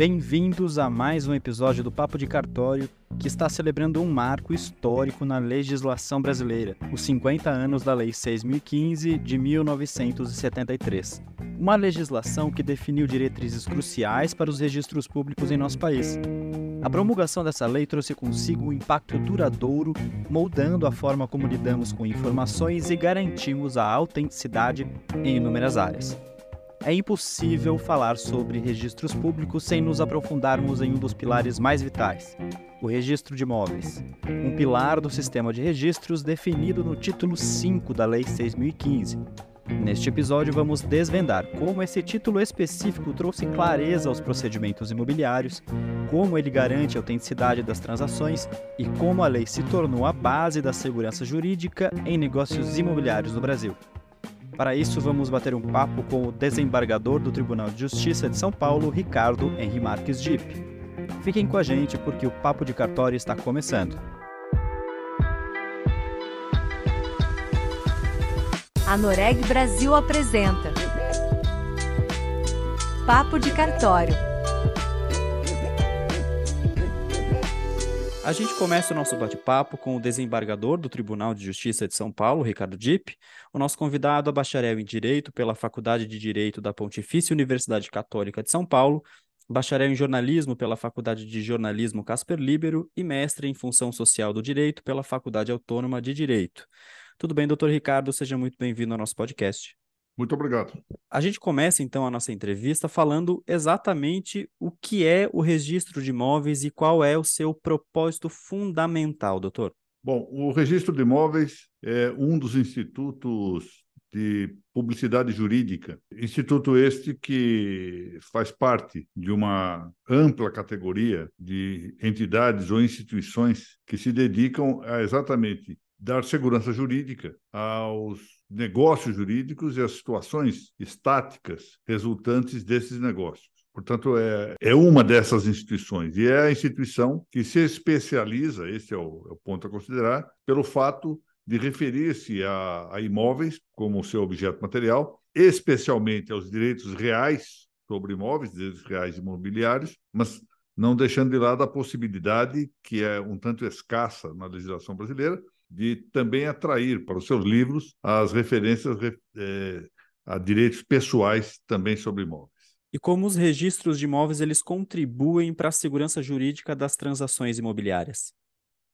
Bem-vindos a mais um episódio do Papo de Cartório, que está celebrando um marco histórico na legislação brasileira, os 50 anos da Lei 6015 de 1973. Uma legislação que definiu diretrizes cruciais para os registros públicos em nosso país. A promulgação dessa lei trouxe consigo um impacto duradouro, moldando a forma como lidamos com informações e garantimos a autenticidade em inúmeras áreas. É impossível falar sobre registros públicos sem nos aprofundarmos em um dos pilares mais vitais, o registro de imóveis, um pilar do sistema de registros definido no título 5 da Lei 6015. Neste episódio, vamos desvendar como esse título específico trouxe clareza aos procedimentos imobiliários, como ele garante a autenticidade das transações e como a lei se tornou a base da segurança jurídica em negócios imobiliários no Brasil. Para isso, vamos bater um papo com o desembargador do Tribunal de Justiça de São Paulo, Ricardo Henri Marques Dip. Fiquem com a gente porque o Papo de Cartório está começando. A Noreg Brasil apresenta Papo de Cartório. A gente começa o nosso bate-papo com o desembargador do Tribunal de Justiça de São Paulo, Ricardo Dipp, o nosso convidado a bacharel em Direito pela Faculdade de Direito da Pontifícia Universidade Católica de São Paulo, bacharel em Jornalismo pela Faculdade de Jornalismo Casper Libero e mestre em Função Social do Direito pela Faculdade Autônoma de Direito. Tudo bem, doutor Ricardo? Seja muito bem-vindo ao nosso podcast. Muito obrigado. A gente começa então a nossa entrevista falando exatamente o que é o registro de imóveis e qual é o seu propósito fundamental, doutor. Bom, o registro de imóveis é um dos institutos de publicidade jurídica. Instituto este que faz parte de uma ampla categoria de entidades ou instituições que se dedicam a exatamente dar segurança jurídica aos negócios jurídicos e as situações estáticas resultantes desses negócios. Portanto, é, é uma dessas instituições, e é a instituição que se especializa, esse é o, é o ponto a considerar, pelo fato de referir-se a, a imóveis como seu objeto material, especialmente aos direitos reais sobre imóveis, direitos reais imobiliários, mas não deixando de lado a possibilidade, que é um tanto escassa na legislação brasileira, de também atrair para os seus livros as referências é, a direitos pessoais também sobre imóveis. E como os registros de imóveis eles contribuem para a segurança jurídica das transações imobiliárias?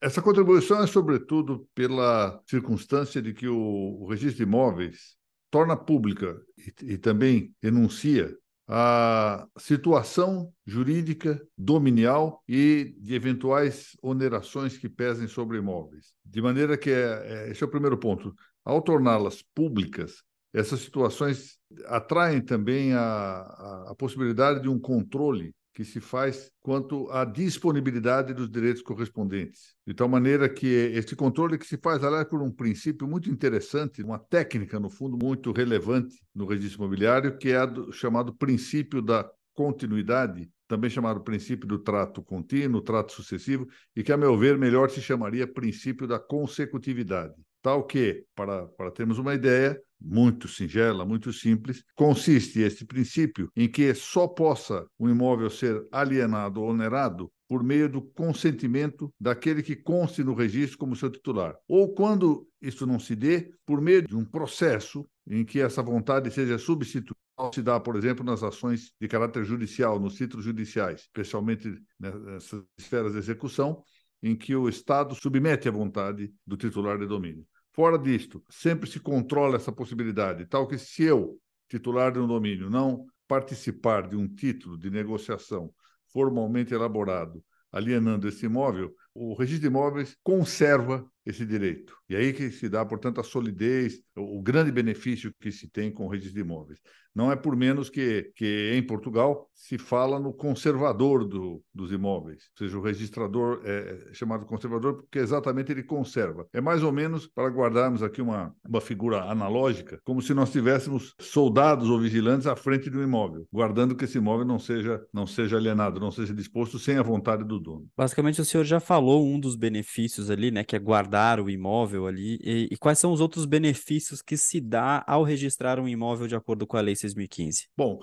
Essa contribuição é sobretudo pela circunstância de que o, o registro de imóveis torna pública e, e também enuncia a situação jurídica dominial e de eventuais onerações que pesem sobre imóveis. De maneira que, é, é, esse é o primeiro ponto, ao torná-las públicas, essas situações atraem também a, a, a possibilidade de um controle que se faz quanto à disponibilidade dos direitos correspondentes. De tal maneira que este controle que se faz, aliás, por um princípio muito interessante, uma técnica, no fundo, muito relevante no registro imobiliário, que é do, chamado princípio da continuidade, também chamado princípio do trato contínuo, trato sucessivo, e que, a meu ver, melhor se chamaria princípio da consecutividade. Tal que, para, para termos uma ideia, muito singela, muito simples, consiste este princípio em que só possa um imóvel ser alienado ou onerado por meio do consentimento daquele que conste no registro como seu titular. Ou quando isso não se dê, por meio de um processo em que essa vontade seja substituída se dá, por exemplo, nas ações de caráter judicial, nos títulos judiciais, especialmente nessas esferas de execução, em que o Estado submete a vontade do titular de domínio. Fora disto, sempre se controla essa possibilidade, tal que se eu, titular de um domínio, não participar de um título de negociação formalmente elaborado alienando esse imóvel, o registro de imóveis conserva esse direito. E aí que se dá, portanto, a solidez, o grande benefício que se tem com o registro de imóveis. Não é por menos que, que em Portugal se fala no conservador do, dos imóveis, ou seja, o registrador é, é chamado conservador porque exatamente ele conserva. É mais ou menos, para guardarmos aqui uma, uma figura analógica, como se nós tivéssemos soldados ou vigilantes à frente de um imóvel, guardando que esse imóvel não seja, não seja alienado, não seja disposto sem a vontade do dono. Basicamente, o senhor já falou falou um dos benefícios ali, né, que é guardar o imóvel ali. E, e, quais são os outros benefícios que se dá ao registrar um imóvel de acordo com a Lei 6.015? Bom,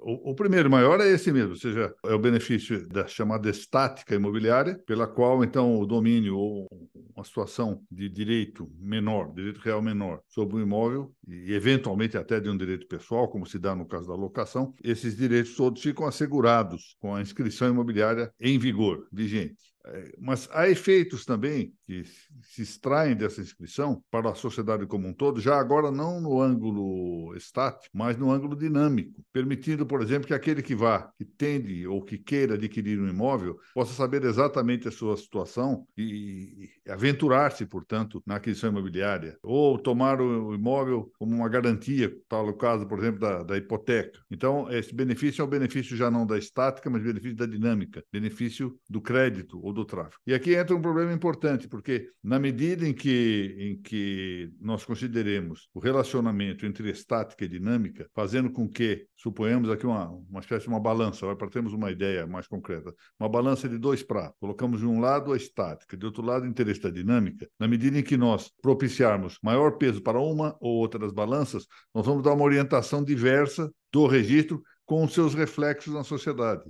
o, o primeiro maior é esse mesmo, ou seja, é o benefício da chamada estática imobiliária, pela qual, então, o domínio ou situação de direito menor, direito real menor, sobre o imóvel, e eventualmente até de um direito pessoal, como se dá no caso da locação, esses direitos todos ficam assegurados com a inscrição imobiliária em vigor, vigente. É, mas há efeitos também que se extraem dessa inscrição para a sociedade como um todo, já agora não no ângulo estático, mas no ângulo dinâmico, permitindo, por exemplo, que aquele que vá, que tende ou que queira adquirir um imóvel, possa saber exatamente a sua situação e, aventurar-se, portanto, na aquisição imobiliária, ou tomar o imóvel como uma garantia, tal o caso, por exemplo, da, da hipoteca. Então, esse benefício é o benefício já não da estática, mas benefício da dinâmica, benefício do crédito ou do tráfego. E aqui entra um problema importante, porque na medida em que, em que nós consideremos o relacionamento entre estática e dinâmica, fazendo com que, suponhamos aqui uma, uma espécie de uma balança, para termos uma ideia mais concreta, uma balança de dois pratos, colocamos de um lado a estática, de outro lado o interesse da dinâmica, na medida em que nós propiciarmos maior peso para uma ou outra das balanças, nós vamos dar uma orientação diversa do registro com os seus reflexos na sociedade.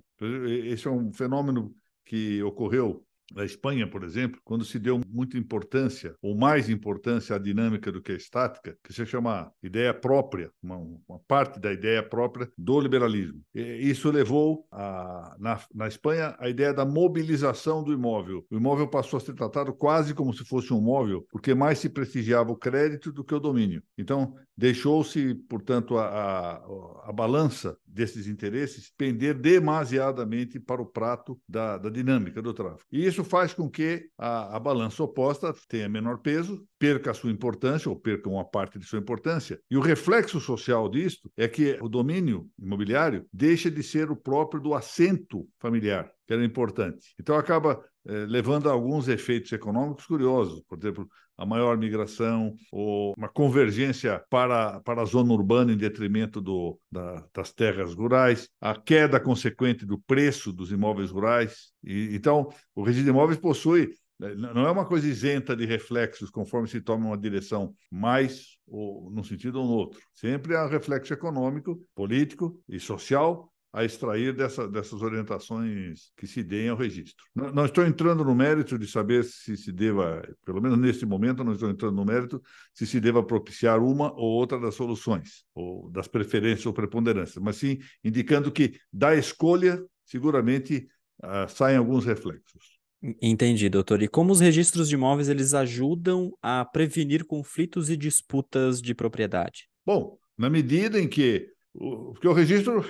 Esse é um fenômeno que ocorreu na Espanha, por exemplo, quando se deu muita importância, ou mais importância à dinâmica do que à estática, que se chama ideia própria, uma, uma parte da ideia própria do liberalismo. E isso levou, a, na, na Espanha, a ideia da mobilização do imóvel. O imóvel passou a ser tratado quase como se fosse um móvel, porque mais se prestigiava o crédito do que o domínio. Então, deixou-se, portanto, a, a, a, balança desses interesses pender demasiadamente para o prato da, da dinâmica do tráfego. E isso faz com que a, a, balança oposta tenha menor peso, perca a sua importância, ou perca uma parte de sua importância. E o reflexo social disto é que o domínio imobiliário deixa de ser o próprio do assento familiar que era importante. Então, acaba eh, levando a alguns efeitos econômicos curiosos, por exemplo, a maior migração ou uma convergência para, para a zona urbana em detrimento do, da, das terras rurais, a queda consequente do preço dos imóveis rurais. E, então, o regime de imóveis possui eh, não é uma coisa isenta de reflexos conforme se toma uma direção mais ou num sentido ou no outro. Sempre há reflexo econômico, político e social a extrair dessa, dessas orientações que se deem ao registro. Não, não, estou entrando no mérito de saber se se deva, pelo menos neste momento, não estou entrando no mérito se se deva propiciar uma ou outra das soluções, ou das preferências ou preponderâncias, mas sim indicando que da escolha, seguramente, uh, saem alguns reflexos. Entendi, doutor. E como os registros de imóveis eles ajudam a prevenir conflitos e disputas de propriedade? Bom, na medida em que o, porque o registro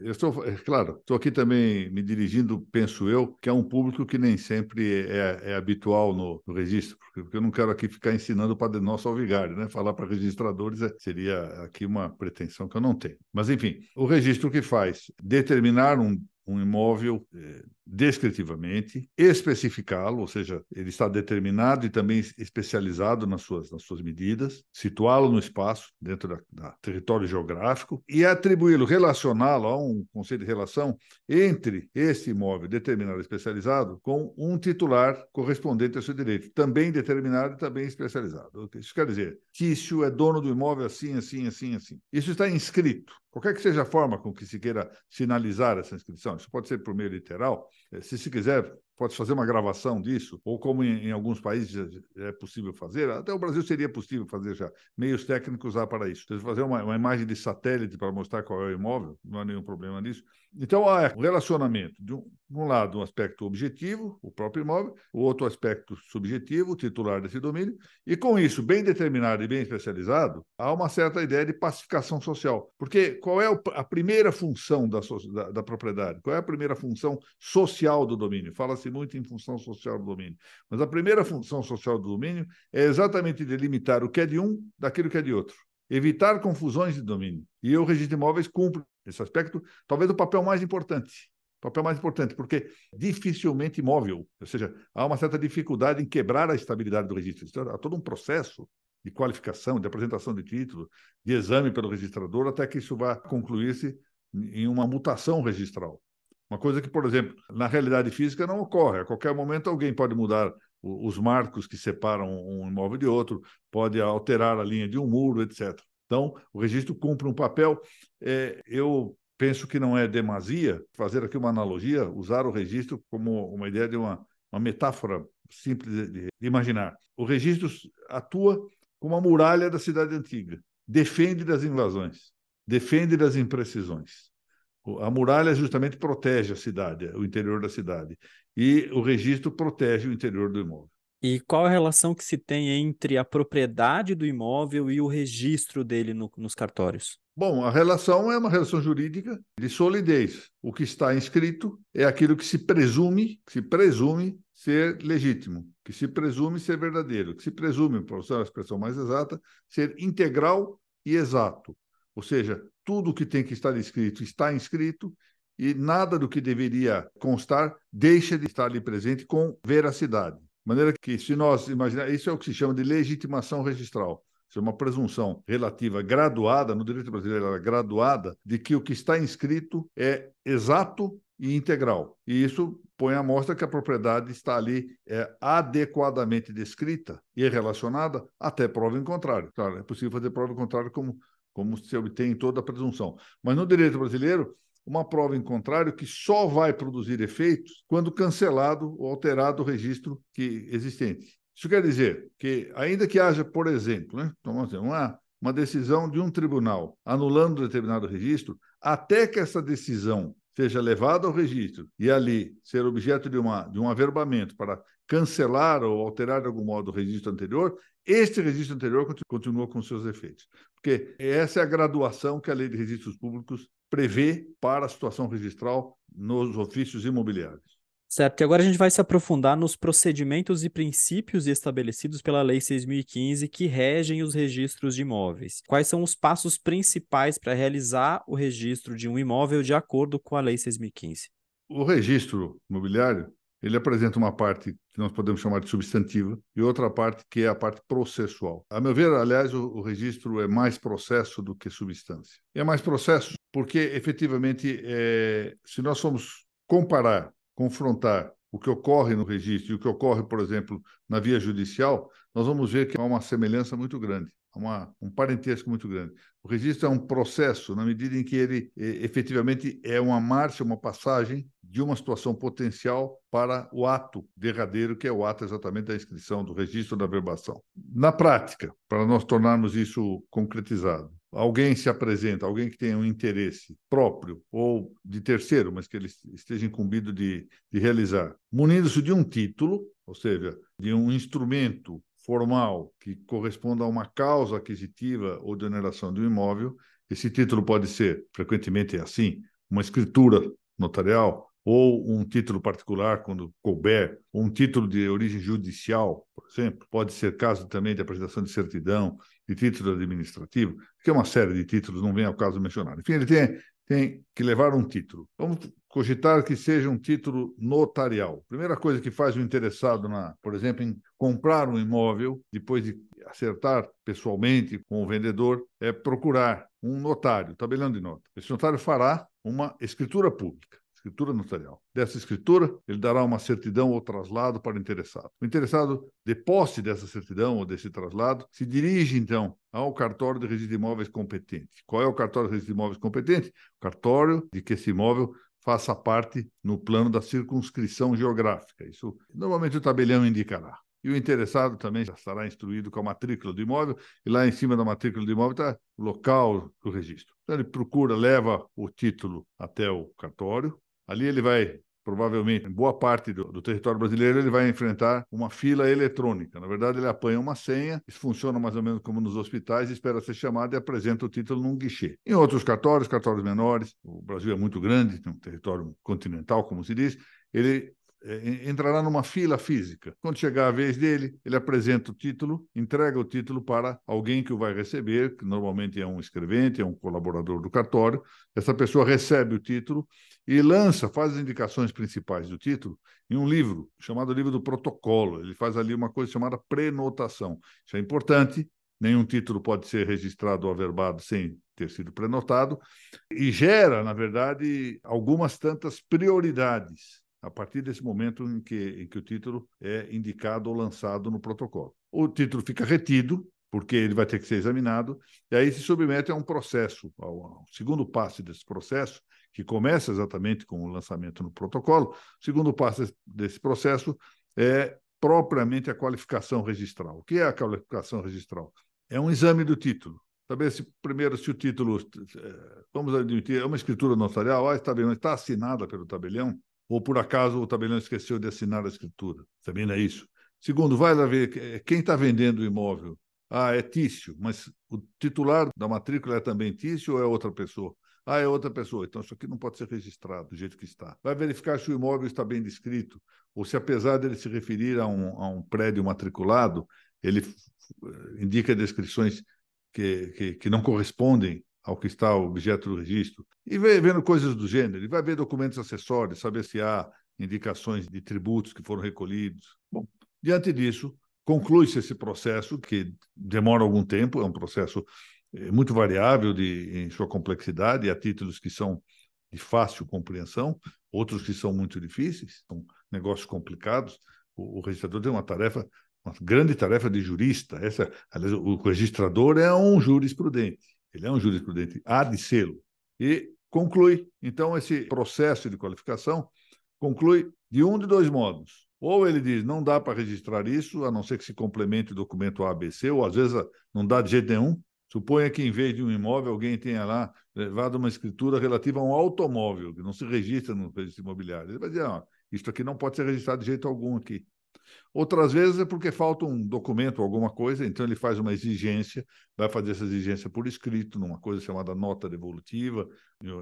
eu estou, é, claro, estou aqui também me dirigindo, penso eu, que é um público que nem sempre é, é habitual no, no registro, porque, porque, eu não quero aqui ficar ensinando para Padre Nosso ao vigário, né? Falar para registradores é, seria aqui uma pretensão que eu não tenho. Mas, enfim, o registro que faz determinar um, um imóvel é, descritivamente, especificá-lo, ou seja, ele está determinado e também especializado nas suas, nas suas medidas, situá-lo no espaço, dentro da, território geográfico, e atribuí-lo, relacioná-lo a um conceito de relação entre esse imóvel determinado e especializado com um titular correspondente ao seu direito, também determinado e também especializado. Isso quer dizer, Tício é dono do imóvel assim, assim, assim, assim. Isso está inscrito. Qualquer que seja a forma com que se queira sinalizar essa inscrição, isso pode ser por meio literal, se se quiser, pode fazer uma gravação disso, ou como em, em, alguns países é possível fazer, até o Brasil seria possível fazer já, meios técnicos há para isso. Fazer uma, uma, imagem de satélite para mostrar qual é o imóvel, não há nenhum problema nisso. Então, há um relacionamento, de um, um lado, um aspecto objetivo, o próprio imóvel, o outro aspecto subjetivo, o titular desse domínio, e com isso, bem determinado e bem especializado, há uma certa ideia de pacificação social. Porque qual é a primeira função da, da, da propriedade? Qual é a primeira função social do domínio? Fala-se muito em função social do domínio. Mas a primeira função social do domínio é exatamente delimitar o que é de um daquilo que é de outro. Evitar confusões de domínio. E o registro de imóveis cumpre esse aspecto, talvez o papel mais importante. Papel mais importante, porque dificilmente imóvel, ou seja, há uma certa dificuldade em quebrar a estabilidade do registro. Então, há todo um processo de qualificação, de apresentação de título, de exame pelo registrador, até que isso vá concluir-se em uma mutação registral. Uma coisa que, por exemplo, na realidade física não ocorre. A qualquer momento alguém pode mudar os marcos que separam um imóvel de outro, pode alterar a linha de um muro, etc. Então, o registro cumpre um papel. É, eu penso que não é demasia fazer aqui uma analogia, usar o registro como uma ideia de uma, uma metáfora simples de, de imaginar. O registro atua como uma muralha da cidade antiga, defende das invasões, defende das imprecisões. A muralha justamente protege a cidade, o interior da cidade, e o registro protege o interior do imóvel. E qual a relação que se tem entre a propriedade do imóvel e o registro dele no, nos cartórios? Bom, a relação é uma relação jurídica de solidez. O que está inscrito é aquilo que se presume, que se presume ser legítimo, que se presume ser verdadeiro, que se presume, para usar a expressão mais exata, ser integral e exato. Ou seja, tudo o que tem que estar escrito está inscrito e nada do que deveria constar deixa de estar ali presente com veracidade. Maneira que, se nós imaginar, isso é o que se chama de legitimação registral. Isso é uma presunção relativa graduada, no direito brasileiro, ela é graduada, de que o que está inscrito é exato e integral. E isso põe à mostra que a propriedade está ali é, adequadamente descrita e relacionada até prova em contrário. Claro, é possível fazer prova em contrário como, como se obtém toda a presunção. Mas no direito brasileiro, uma prova em contrário que só vai produzir efeitos quando cancelado ou alterado o registro que existente. Isso quer dizer que, ainda que haja, por exemplo, né, então, uma, uma decisão de um tribunal anulando determinado registro, até que essa decisão seja levada ao registro e ali ser objeto de, uma, de um averbamento para cancelar ou alterar de algum modo o registro anterior, este registro anterior continua com seus efeitos. Porque essa é a graduação que a Lei de Registros Públicos prevê para a situação registral nos ofícios imobiliários. Certo, e agora a gente vai se aprofundar nos procedimentos e princípios estabelecidos pela Lei 6.015 que regem os registros de imóveis. Quais são os passos principais para realizar o registro de um imóvel de acordo com a Lei 6.015? O registro imobiliário ele apresenta uma parte que nós podemos chamar de substantiva e outra parte que é a parte processual. A meu ver, aliás, o, o registro é mais processo do que substância. é mais processo porque, efetivamente, é, se nós formos comparar, confrontar o que ocorre no registro e o que ocorre, por exemplo, na via judicial, nós vamos ver que há uma semelhança muito grande uma, um parentesco muito grande. O registro é um processo, na medida em que ele efetivamente é uma marcha, uma passagem de uma situação potencial para o ato derradeiro, que é o ato exatamente da inscrição, do registro da verbação. Na prática, para nós tornarmos isso concretizado, alguém se apresenta, alguém que tenha um interesse próprio ou de terceiro, mas que ele esteja incumbido de, de realizar, munindo-se de um título, ou seja, de um instrumento formal que corresponda a uma causa aquisitiva ou de oneração de um imóvel. Esse título pode ser, frequentemente é assim, uma escritura notarial ou um título particular, quando couber, ou um título de origem judicial, por exemplo. Pode ser caso também de apresentação de certidão, de título administrativo, que é uma série de títulos, não vem ao caso mencionar. Enfim, ele tem, tem que levar um título. Vamos cogitar que seja um título notarial. Primeira coisa que faz o interessado, na, por exemplo, em comprar um imóvel, depois de acertar pessoalmente com o vendedor, é procurar um notário, tabelião de nota. Esse notário fará uma escritura pública escritura notarial. Dessa escritura, ele dará uma certidão ou traslado para o interessado. O interessado, de posse dessa certidão ou desse traslado, se dirige, então, ao cartório de registro de imóveis competente. Qual é o cartório de registro de imóveis competente? O cartório de que esse imóvel faça parte no plano da circunscrição geográfica. Isso normalmente o tabelião indicará. E o interessado também já estará instruído com a matrícula do imóvel, e lá em cima da matrícula do imóvel está o local do registro. Então ele procura, leva o título até o cartório, ali ele vai provavelmente, em boa parte do, do, território brasileiro, ele vai enfrentar uma fila eletrônica. Na verdade, ele apanha uma senha, isso funciona mais ou menos como nos hospitais, espera ser chamado e apresenta o título num guichê. Em outros cartórios, cartórios menores, o Brasil é muito grande, tem um território continental, como se diz, ele entrará numa fila física. Quando chegar a vez dele, ele apresenta o título, entrega o título para alguém que o vai receber, que normalmente é um escrevente, é um colaborador do cartório. Essa pessoa recebe o título e lança, faz as indicações principais do título em um livro chamado livro do protocolo. Ele faz ali uma coisa chamada prenotação. Isso é importante. Nenhum título pode ser registrado ou averbado sem ter sido prenotado, e gera, na verdade, algumas tantas prioridades a partir desse momento em que, em que o título é indicado ou lançado no protocolo. O título fica retido, porque ele vai ter que ser examinado, e aí se submete a um processo, ao, ao segundo passo desse processo, que começa exatamente com o lançamento no protocolo. O segundo passo desse processo é propriamente a qualificação registral. O que é a qualificação registral? É um exame do título. Saber se, primeiro, se o título, eh, vamos admitir, é uma escritura notarial, ah, está, assinada pelo tabelião, ou por acaso o tabelião esqueceu de assinar a escritura. Também não é isso. Segundo, vai lá ver quem está vendendo o imóvel. Ah, é Tício, mas o titular da matrícula é também Tício ou é outra pessoa? Ah, é outra pessoa. Então isso aqui não pode ser registrado do jeito que está. Vai verificar se o imóvel está bem descrito, ou se, apesar dele se referir a um, a um prédio matriculado, ele eh, indica descrições que, que, que não correspondem ao que está o objeto do registro. E vendo coisas do gênero. Ele vai ver documentos acessórios, saber se há indicações de tributos que foram recolhidos. Bom, diante disso, conclui-se esse processo, que demora algum tempo, é um processo é muito variável de, em sua complexidade, há títulos que são de fácil compreensão, outros que são muito difíceis, são negócios complicados. O, o registrador tem uma tarefa, uma grande tarefa de jurista. Essa, aliás, o registrador é um jurisprudente, ele é um jurisprudente, há de sê-lo. E conclui, então, esse processo de qualificação conclui de um de dois modos. Ou ele diz, não dá para registrar isso, a não ser que se complemente o documento ABC, ou às vezes não dá de jeito nenhum, Suponha que, em vez de um imóvel, alguém tenha lá levado uma escritura relativa a um automóvel, que não se registra no registro imobiliário. Ele vai dizer, ah, isso aqui não pode ser registrado de jeito algum aqui. Outras vezes é porque falta um documento, alguma coisa, então ele faz uma exigência, vai fazer essa exigência por escrito, numa coisa chamada nota devolutiva,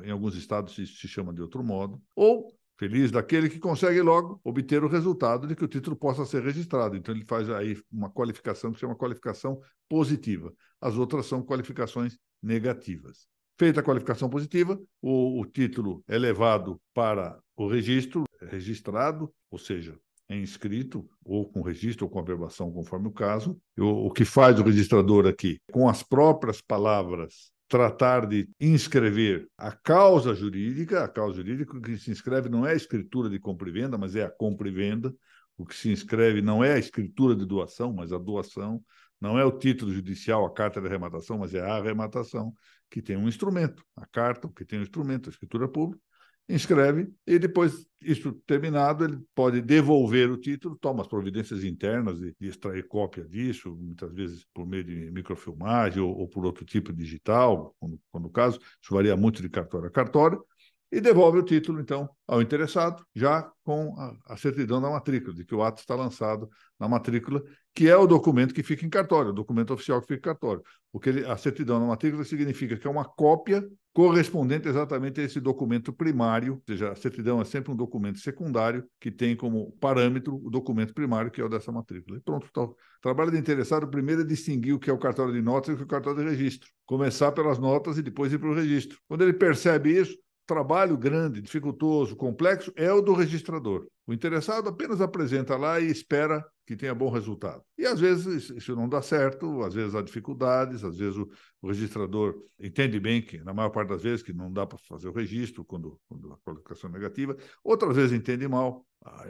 em alguns estados isso se chama de outro modo, ou Feliz daquele que consegue logo obter o resultado de que o título possa ser registrado. Então, ele faz aí uma qualificação que se chama qualificação positiva. As outras são qualificações negativas. Feita a qualificação positiva, o, o título é levado para o registro, é registrado, ou seja, é inscrito, ou com registro, ou com averbação, conforme o caso. O, que faz o registrador aqui, com as próprias palavras tratar de inscrever a causa jurídica, a causa jurídica que se inscreve não é a escritura de compra e venda, mas é a compra e venda. O que se inscreve não é a escritura de doação, mas a doação. Não é o título judicial, a carta de arrematação, mas é a arrematação, que tem um instrumento. A carta, que tem um instrumento, a escritura pública, inscreve e depois, isso terminado, ele pode devolver o título, toma as providências internas de, de extrair cópia disso, muitas vezes por meio de microfilmagem ou, ou por outro tipo digital, quando, quando o caso, isso varia muito de cartório a cartório, e devolve o título, então, ao interessado, já com a, certidão da matrícula, de que o ato está lançado na matrícula, que é o documento que fica em cartório, o documento oficial que fica em cartório. Porque ele, a certidão na matrícula significa que é uma cópia correspondente exatamente a esse documento primário, ou seja, a certidão é sempre um documento secundário que tem como parâmetro o documento primário, que é o dessa matrícula. E pronto, tá. o trabalho de interessado primeiro é distinguir o que é o cartório de notas e o que é o cartório de registro. Começar pelas notas e depois ir para o registro. Quando ele percebe isso, trabalho grande, dificultoso, complexo é o do registrador. O interessado apenas apresenta lá e espera que tenha bom resultado. E às vezes isso não dá certo, às vezes há dificuldades, às vezes o, o registrador entende bem que, na maior parte das vezes, que não dá para fazer o registro quando, quando a qualificação é negativa, outras vezes entende mal.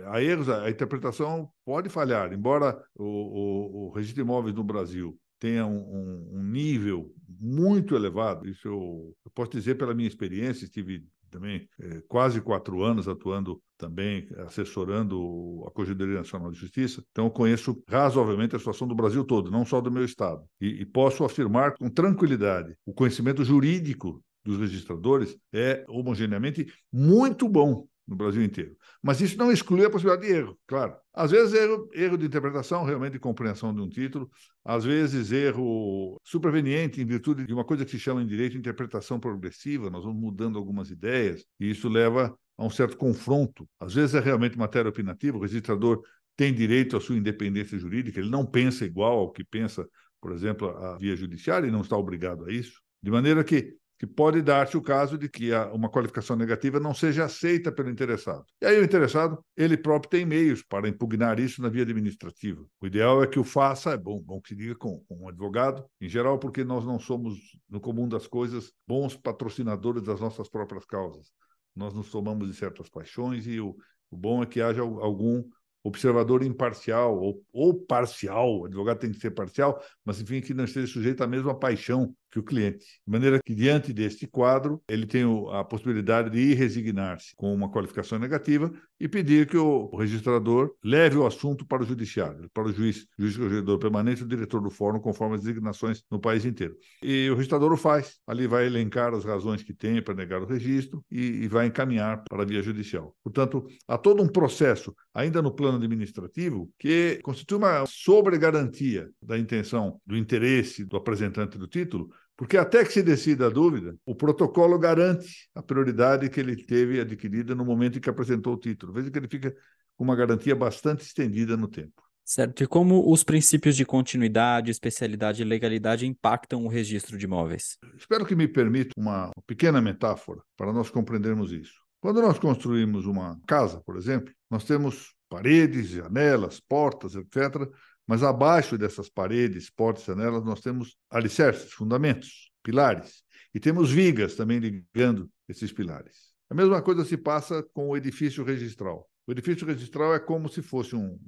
Há, erros, a interpretação pode falhar, embora o, o, o registro de imóveis no Brasil tenha um, um, um nível muito elevado. Isso eu, eu, posso dizer pela minha experiência, estive também é, quase quatro anos atuando também, assessorando a Corregedoria Nacional de Justiça. Então, eu conheço razoavelmente a situação do Brasil todo, não só do meu estado. E, e posso afirmar com tranquilidade, o conhecimento jurídico dos registradores é homogeneamente muito bom no Brasil inteiro. Mas isso não exclui a possibilidade de erro, claro. Às vezes, erro, erro de interpretação, realmente de compreensão de um título, às vezes, erro superveniente em virtude de uma coisa que se chama em direito interpretação progressiva, nós vamos mudando algumas ideias, e isso leva a um certo confronto. Às vezes é realmente matéria opinativa, o registrador tem direito à sua independência jurídica, ele não pensa igual ao que pensa, por exemplo, a via judiciária e não está obrigado a isso. De maneira que que pode dar-se o caso de que uma qualificação negativa não seja aceita pelo interessado. E aí o interessado, ele próprio tem meios para impugnar isso na via administrativa. O ideal é que o faça, é bom, bom que se diga com, com um advogado, em geral porque nós não somos, no comum das coisas, bons patrocinadores das nossas próprias causas. Nós nos tomamos de certas paixões e o, o bom é que haja algum observador imparcial ou, ou parcial, o advogado tem que ser parcial, mas enfim, que não esteja sujeito à mesma paixão que o cliente. De maneira que, diante deste quadro, ele tem a possibilidade de resignar-se com uma qualificação negativa e pedir que o registrador leve o assunto para o judiciário, para o juiz, juiz registrador permanente, o diretor do fórum, conforme as designações no país inteiro. E o registrador o faz. Ali vai elencar as razões que tem para negar o registro e, e vai encaminhar para a via judicial. Portanto, há todo um processo, ainda no plano administrativo, que constitui uma sobregarantia da intenção, do interesse do apresentante do título, porque até que se decida a dúvida, o protocolo garante a prioridade que ele teve adquirida no momento em que apresentou o título. Veja que ele fica com uma garantia bastante estendida no tempo. Certo. E como os princípios de continuidade, especialidade e legalidade impactam o registro de imóveis? Espero que me permita uma pequena metáfora para nós compreendermos isso. Quando nós construímos uma casa, por exemplo, nós temos paredes, janelas, portas, etc., mas abaixo dessas paredes, portas janelas, nós temos alicerces, fundamentos, pilares. E temos vigas também ligando esses pilares. A mesma coisa se passa com o edifício registral. O edifício registral é como se fosse um,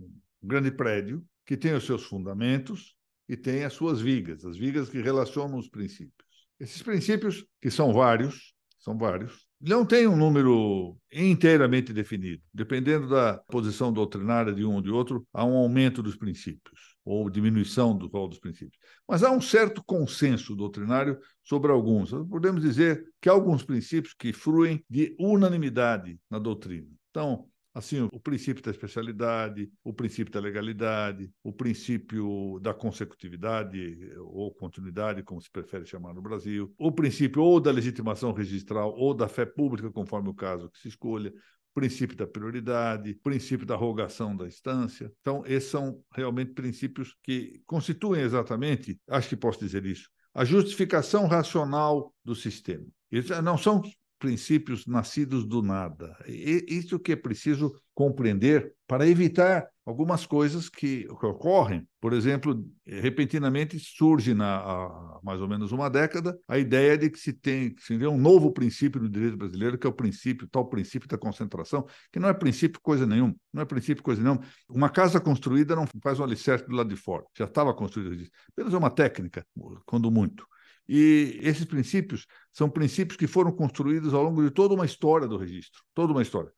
um grande prédio que tem os seus fundamentos e tem as suas vigas, as vigas que relacionam os princípios. Esses princípios, que são vários, são vários, não tem um número inteiramente definido. Dependendo da posição doutrinária de um ou de outro, há um aumento dos princípios ou diminuição do rol dos princípios. Mas há um certo consenso doutrinário sobre alguns. Podemos dizer que há alguns princípios que fruem de unanimidade na doutrina. Então, assim, o princípio da especialidade, o princípio da legalidade, o princípio da consecutividade ou continuidade, como se prefere chamar no Brasil, o princípio ou da legitimação registral ou da fé pública, conforme o caso que se escolha, princípio da prioridade, princípio da rogação da instância. Então, esses são realmente princípios que constituem exatamente, acho que posso dizer isso, a justificação racional do sistema. Eles não são princípios nascidos do nada. E isso que é preciso compreender para evitar algumas coisas que, ocorrem. Por exemplo, repentinamente surge na, há mais ou menos uma década a ideia de que se tem que se um novo princípio no direito brasileiro, que é o princípio, tal princípio da concentração, que não é princípio coisa nenhuma, não é princípio coisa nenhuma. Uma casa construída não faz um alicerce do lado de fora, já estava construída. Apenas é uma técnica, quando muito. E esses princípios são princípios que foram construídos ao longo de toda uma história do registro, toda uma história.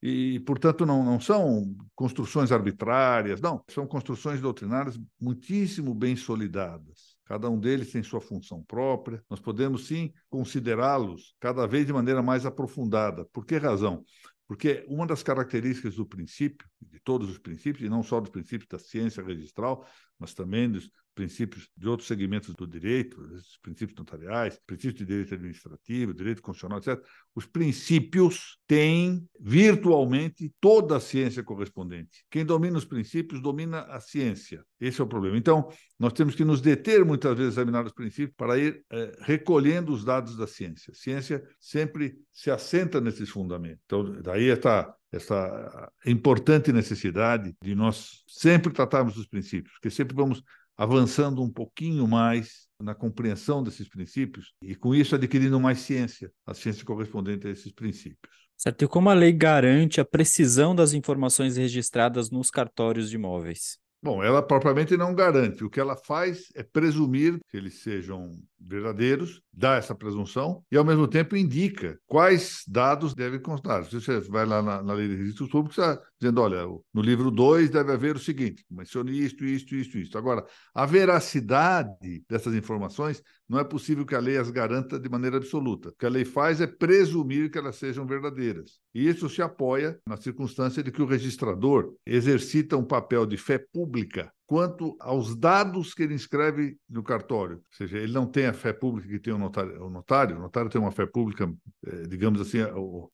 E, portanto, não, não são construções arbitrárias, não, são construções doutrinárias muitíssimo bem solidadas. Cada um deles tem sua função própria. Nós podemos, sim, considerá-los cada vez de maneira mais aprofundada. Por que razão? Porque uma das características do princípio, de todos os princípios, e não só dos princípios da ciência registral, mas também dos princípios de outros segmentos do direito, os princípios notariais, princípios de direito administrativo, direito constitucional, etc. Os princípios têm virtualmente toda a ciência correspondente. Quem domina os princípios domina a ciência. Esse é o problema. Então, nós temos que nos deter muitas vezes a examinar os princípios para ir é, recolhendo os dados da ciência. A ciência sempre se assenta nesses fundamentos. Então, daí está essa importante necessidade de nós sempre tratarmos dos princípios, porque sempre vamos avançando um pouquinho mais na compreensão desses princípios e, com isso, adquirindo mais ciência, a ciência correspondente a esses princípios. Certo. E como a lei garante a precisão das informações registradas nos cartórios de imóveis? Bom, ela propriamente não garante. O que ela faz é presumir que eles sejam verdadeiros, dá essa presunção e, ao mesmo tempo, indica quais dados devem constar. Se você vai lá na, na lei de registros públicos, está dizendo: olha, no livro 2 deve haver o seguinte: mencione isto, isto, isto, isto. Agora, a veracidade dessas informações não é possível que a lei as garanta de maneira absoluta. O que a lei faz é presumir que elas sejam verdadeiras. E isso se apoia na circunstância de que o registrador exercita um papel de fé pública quanto aos dados que ele inscreve no cartório. Ou seja, ele não tem a fé pública que tem o notário. O notário, o notário tem uma fé pública, eh, digamos assim,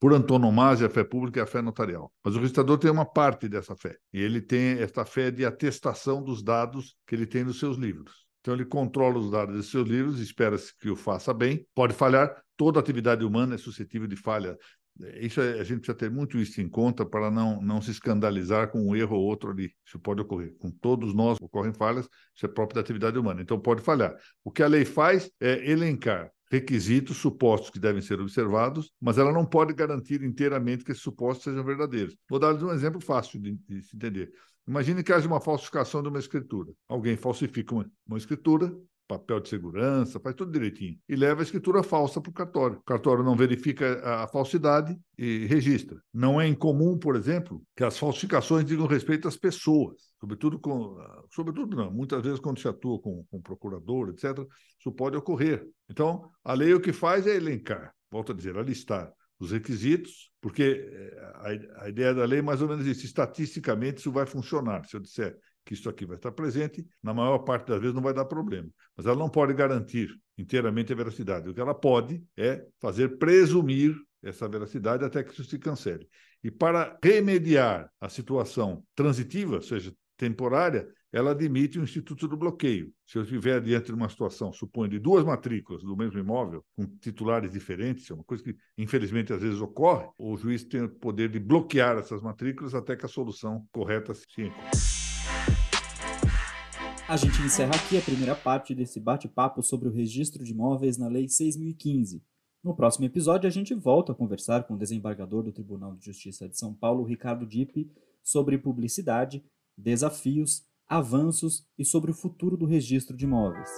por antonomasia, a fé pública é a fé notarial. Mas o registrador tem uma parte dessa fé. E ele tem esta fé de atestação dos dados que ele tem nos seus livros. Então, ele controla os dados desses seus livros, espera-se que o faça bem, pode falhar, toda atividade humana é suscetível de falha. Isso é, a gente precisa ter muito isso em conta para não, não se escandalizar com um erro ou outro ali. Isso pode ocorrer. Com todos nós ocorrem falhas, isso é próprio da atividade humana. Então pode falhar. O que a lei faz é elencar requisitos, supostos que devem ser observados, mas ela não pode garantir inteiramente que esses supostos sejam verdadeiros. Vou dar-lhes um exemplo fácil de, de se entender. Imagine que haja uma falsificação de uma escritura. Alguém falsifica uma, uma escritura, papel de segurança, faz tudo direitinho. E leva a escritura falsa para o cartório. O cartório não verifica a falsidade e registra. Não é incomum, por exemplo, que as falsificações digam respeito às pessoas, sobretudo com, sobretudo não, muitas vezes quando se atua com, com procurador, etc., isso pode ocorrer. Então, a lei o que faz é elencar, volto a dizer, a listar os requisitos, porque eh, a, a ideia da lei é mais ou menos isso. Estatisticamente, isso vai funcionar. Se eu disser que isso aqui vai estar presente, na maior parte das vezes não vai dar problema. Mas ela não pode garantir inteiramente a veracidade. O que ela pode é fazer presumir essa veracidade até que isso se cancele. E para remediar a situação transitiva, ou seja, temporária, ela admite o Instituto do Bloqueio. Se eu estiver diante de uma situação, suponho, de duas matrículas do mesmo imóvel, com titulares diferentes, é uma coisa que, infelizmente, às vezes ocorre, o juiz tem o poder de bloquear essas matrículas até que a solução correta se encontre. A gente encerra aqui a primeira parte desse bate-papo sobre o registro de imóveis na Lei 6015. No próximo episódio, a gente volta a conversar com o desembargador do Tribunal de Justiça de São Paulo, Ricardo Dipp, sobre publicidade, desafios, avanços e sobre o futuro do registro de imóveis.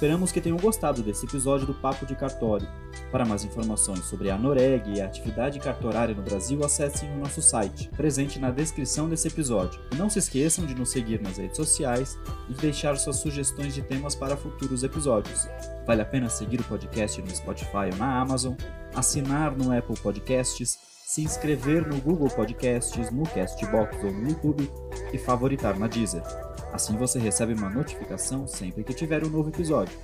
Esperamos que tenham gostado desse episódio do Papo de Cartório. Para mais informações sobre a Noreg e a atividade cartorária no Brasil, acessem o nosso site, presente na descrição desse episódio. E não se esqueçam de nos seguir nas redes sociais e de deixar suas sugestões de temas para futuros episódios. Vale a pena seguir o podcast no Spotify ou na Amazon, assinar no Apple Podcasts, se inscrever no Google Podcasts, no Castbox ou no YouTube e favoritar na Deezer. Assim você recebe uma notificação sempre que tiver um novo episódio.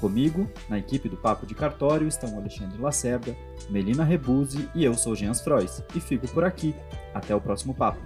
Comigo, na equipe do Papo de Cartório, estão Alexandre Lacerda, Melina Rebuzzi e eu sou Jean Frois. E fico por aqui. Até o próximo papo.